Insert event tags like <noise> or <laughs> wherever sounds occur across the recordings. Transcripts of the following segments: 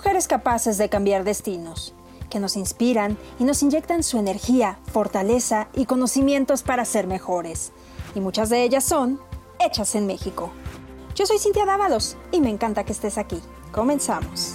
mujeres capaces de cambiar destinos, que nos inspiran y nos inyectan su energía, fortaleza y conocimientos para ser mejores. Y muchas de ellas son hechas en México. Yo soy Cintia Dávalos y me encanta que estés aquí. Comenzamos.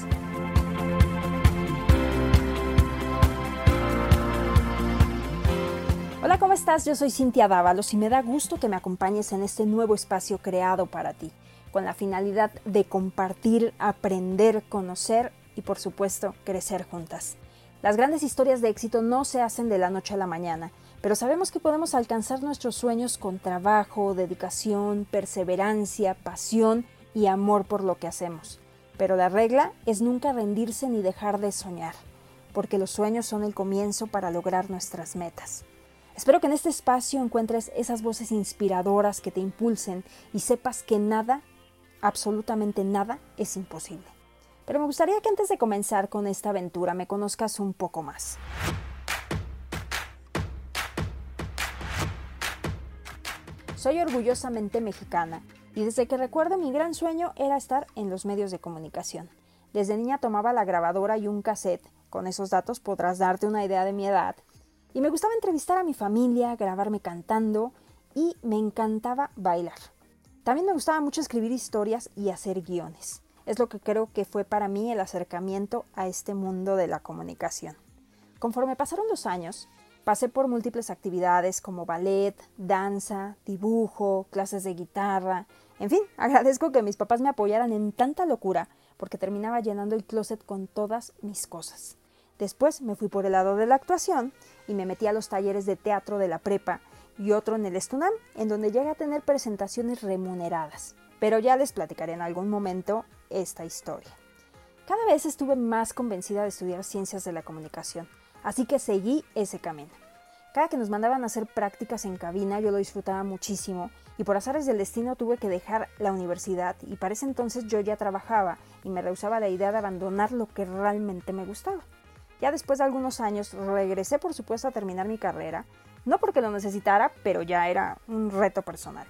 Hola, ¿cómo estás? Yo soy Cintia Dávalos y me da gusto que me acompañes en este nuevo espacio creado para ti, con la finalidad de compartir, aprender, conocer y por supuesto crecer juntas. Las grandes historias de éxito no se hacen de la noche a la mañana, pero sabemos que podemos alcanzar nuestros sueños con trabajo, dedicación, perseverancia, pasión y amor por lo que hacemos. Pero la regla es nunca rendirse ni dejar de soñar, porque los sueños son el comienzo para lograr nuestras metas. Espero que en este espacio encuentres esas voces inspiradoras que te impulsen y sepas que nada, absolutamente nada, es imposible. Pero me gustaría que antes de comenzar con esta aventura me conozcas un poco más. Soy orgullosamente mexicana y desde que recuerdo mi gran sueño era estar en los medios de comunicación. Desde niña tomaba la grabadora y un cassette, con esos datos podrás darte una idea de mi edad, y me gustaba entrevistar a mi familia, grabarme cantando y me encantaba bailar. También me gustaba mucho escribir historias y hacer guiones. Es lo que creo que fue para mí el acercamiento a este mundo de la comunicación. Conforme pasaron los años, pasé por múltiples actividades como ballet, danza, dibujo, clases de guitarra. En fin, <laughs> agradezco que mis papás me apoyaran en tanta locura porque terminaba llenando el closet con todas mis cosas. Después me fui por el lado de la actuación y me metí a los talleres de teatro de la prepa y otro en el Estunam, en donde llegué a tener presentaciones remuneradas. Pero ya les platicaré en algún momento esta historia. Cada vez estuve más convencida de estudiar ciencias de la comunicación, así que seguí ese camino. Cada que nos mandaban a hacer prácticas en cabina yo lo disfrutaba muchísimo y por azares del destino tuve que dejar la universidad y para ese entonces yo ya trabajaba y me rehusaba la idea de abandonar lo que realmente me gustaba. Ya después de algunos años regresé por supuesto a terminar mi carrera, no porque lo necesitara, pero ya era un reto personal.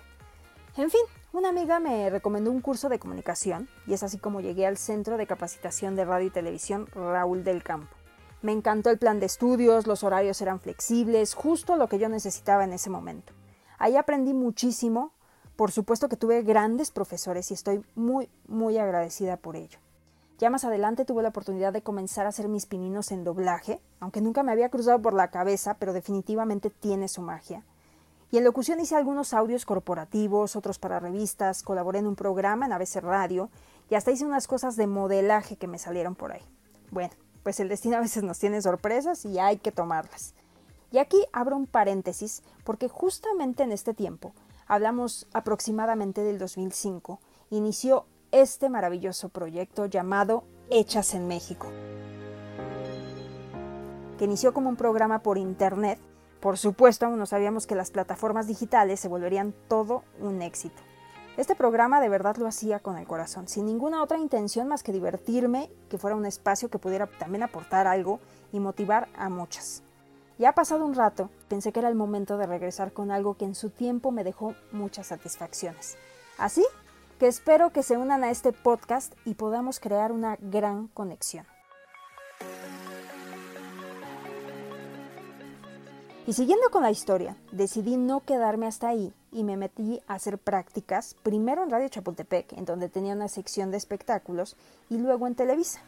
En fin, una amiga me recomendó un curso de comunicación y es así como llegué al Centro de Capacitación de Radio y Televisión Raúl del Campo. Me encantó el plan de estudios, los horarios eran flexibles, justo lo que yo necesitaba en ese momento. Ahí aprendí muchísimo, por supuesto que tuve grandes profesores y estoy muy, muy agradecida por ello. Ya más adelante tuve la oportunidad de comenzar a hacer mis pininos en doblaje, aunque nunca me había cruzado por la cabeza, pero definitivamente tiene su magia. Y en locución hice algunos audios corporativos, otros para revistas, colaboré en un programa en ABC Radio y hasta hice unas cosas de modelaje que me salieron por ahí. Bueno, pues el destino a veces nos tiene sorpresas y hay que tomarlas. Y aquí abro un paréntesis porque justamente en este tiempo, hablamos aproximadamente del 2005, inició este maravilloso proyecto llamado Hechas en México, que inició como un programa por Internet. Por supuesto, aún no sabíamos que las plataformas digitales se volverían todo un éxito. Este programa de verdad lo hacía con el corazón, sin ninguna otra intención más que divertirme, que fuera un espacio que pudiera también aportar algo y motivar a muchas. Ya pasado un rato, pensé que era el momento de regresar con algo que en su tiempo me dejó muchas satisfacciones. Así que espero que se unan a este podcast y podamos crear una gran conexión. Y siguiendo con la historia, decidí no quedarme hasta ahí y me metí a hacer prácticas, primero en Radio Chapultepec, en donde tenía una sección de espectáculos, y luego en Televisa.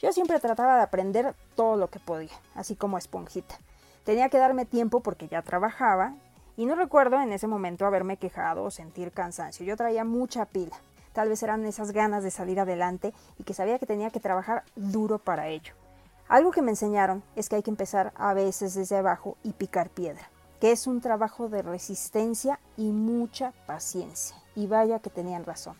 Yo siempre trataba de aprender todo lo que podía, así como esponjita. Tenía que darme tiempo porque ya trabajaba y no recuerdo en ese momento haberme quejado o sentir cansancio. Yo traía mucha pila. Tal vez eran esas ganas de salir adelante y que sabía que tenía que trabajar duro para ello. Algo que me enseñaron es que hay que empezar a veces desde abajo y picar piedra, que es un trabajo de resistencia y mucha paciencia. Y vaya que tenían razón.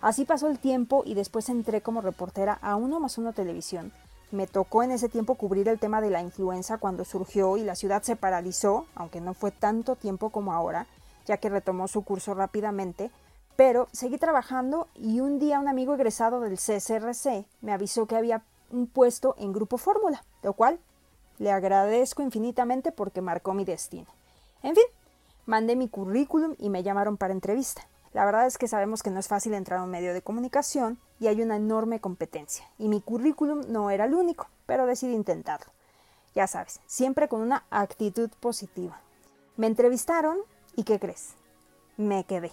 Así pasó el tiempo y después entré como reportera a Uno más Uno Televisión, me tocó en ese tiempo cubrir el tema de la influenza cuando surgió y la ciudad se paralizó, aunque no fue tanto tiempo como ahora, ya que retomó su curso rápidamente, pero seguí trabajando y un día un amigo egresado del CSRC me avisó que había un puesto en Grupo Fórmula, lo cual le agradezco infinitamente porque marcó mi destino. En fin, mandé mi currículum y me llamaron para entrevista. La verdad es que sabemos que no es fácil entrar a un medio de comunicación y hay una enorme competencia. Y mi currículum no era el único, pero decidí intentarlo. Ya sabes, siempre con una actitud positiva. Me entrevistaron y ¿qué crees? Me quedé.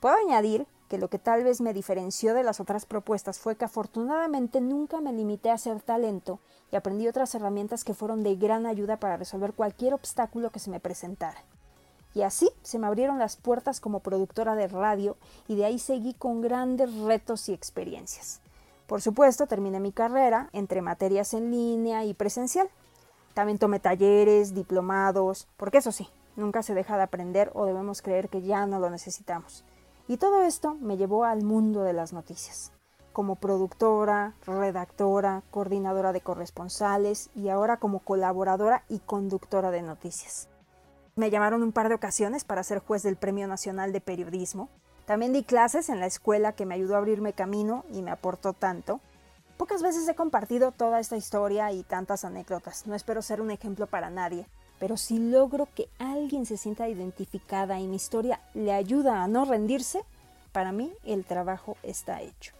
Puedo añadir que lo que tal vez me diferenció de las otras propuestas fue que afortunadamente nunca me limité a ser talento y aprendí otras herramientas que fueron de gran ayuda para resolver cualquier obstáculo que se me presentara. Y así se me abrieron las puertas como productora de radio y de ahí seguí con grandes retos y experiencias. Por supuesto, terminé mi carrera entre materias en línea y presencial. También tomé talleres, diplomados, porque eso sí, nunca se deja de aprender o debemos creer que ya no lo necesitamos. Y todo esto me llevó al mundo de las noticias, como productora, redactora, coordinadora de corresponsales y ahora como colaboradora y conductora de noticias. Me llamaron un par de ocasiones para ser juez del Premio Nacional de Periodismo. También di clases en la escuela que me ayudó a abrirme camino y me aportó tanto. Pocas veces he compartido toda esta historia y tantas anécdotas. No espero ser un ejemplo para nadie, pero si logro que alguien se sienta identificada y mi historia le ayuda a no rendirse, para mí el trabajo está hecho.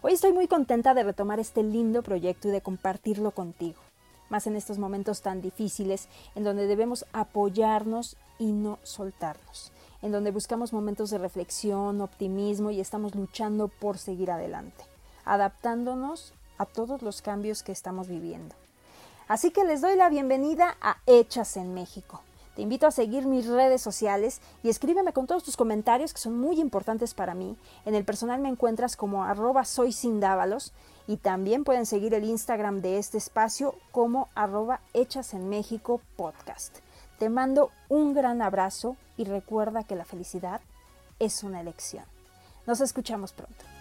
Hoy estoy muy contenta de retomar este lindo proyecto y de compartirlo contigo más en estos momentos tan difíciles en donde debemos apoyarnos y no soltarnos, en donde buscamos momentos de reflexión, optimismo y estamos luchando por seguir adelante, adaptándonos a todos los cambios que estamos viviendo. Así que les doy la bienvenida a Hechas en México. Te invito a seguir mis redes sociales y escríbeme con todos tus comentarios que son muy importantes para mí. En el personal me encuentras como arroba soy y también pueden seguir el Instagram de este espacio como arroba hechas en México podcast. Te mando un gran abrazo y recuerda que la felicidad es una elección. Nos escuchamos pronto.